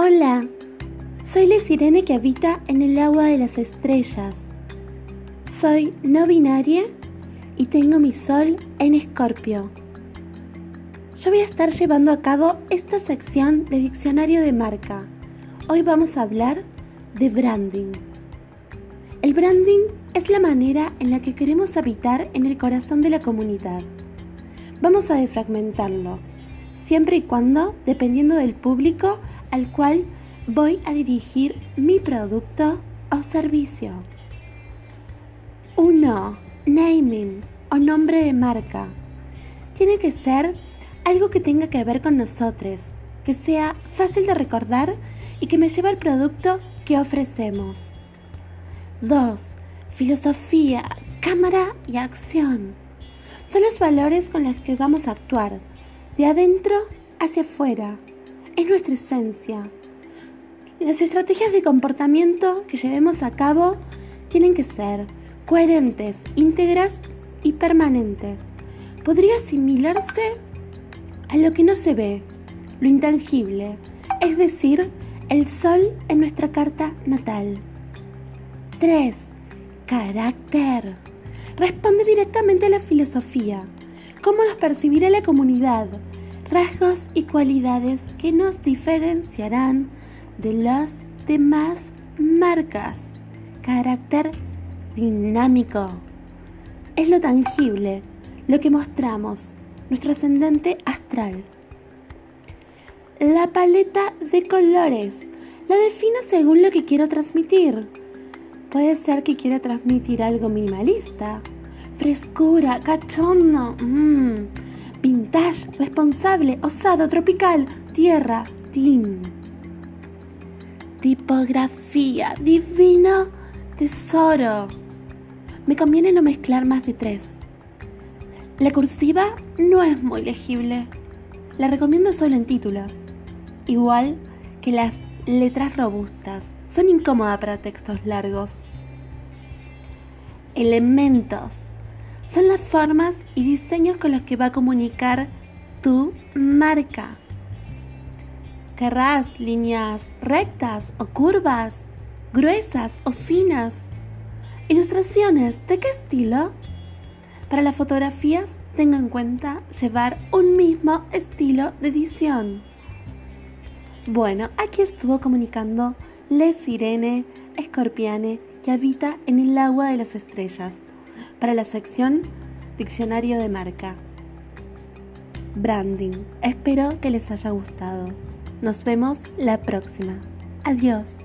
Hola, soy la sirene que habita en el agua de las estrellas. Soy no binaria y tengo mi sol en Escorpio. Yo voy a estar llevando a cabo esta sección de diccionario de marca. Hoy vamos a hablar de branding. El branding es la manera en la que queremos habitar en el corazón de la comunidad. Vamos a defragmentarlo, siempre y cuando, dependiendo del público al cual voy a dirigir mi producto o servicio. 1. Naming o nombre de marca. Tiene que ser algo que tenga que ver con nosotros, que sea fácil de recordar y que me lleve al producto que ofrecemos. 2. Filosofía, cámara y acción. Son los valores con los que vamos a actuar, de adentro hacia afuera. Es nuestra esencia. Las estrategias de comportamiento que llevemos a cabo tienen que ser coherentes, íntegras y permanentes. Podría asimilarse a lo que no se ve, lo intangible, es decir, el sol en nuestra carta natal. 3. Carácter. Responde directamente a la filosofía. ¿Cómo nos percibirá la comunidad? Rasgos y cualidades que nos diferenciarán de las demás marcas. Carácter dinámico. Es lo tangible, lo que mostramos, nuestro ascendente astral. La paleta de colores la defino según lo que quiero transmitir. Puede ser que quiera transmitir algo minimalista, frescura, cachondo, mmm, responsable, osado, tropical, tierra, team. Tipografía, divino, tesoro. Me conviene no mezclar más de tres. La cursiva no es muy legible. La recomiendo solo en títulos. Igual que las letras robustas. Son incómodas para textos largos. Elementos. Son las formas y diseños con los que va a comunicar tu marca. Querrás líneas rectas o curvas, gruesas o finas. Ilustraciones, ¿de qué estilo? Para las fotografías, tenga en cuenta llevar un mismo estilo de edición. Bueno, aquí estuvo comunicando Le Sirene Escorpiane que habita en el agua de las estrellas para la sección Diccionario de Marca. Branding. Espero que les haya gustado. Nos vemos la próxima. Adiós.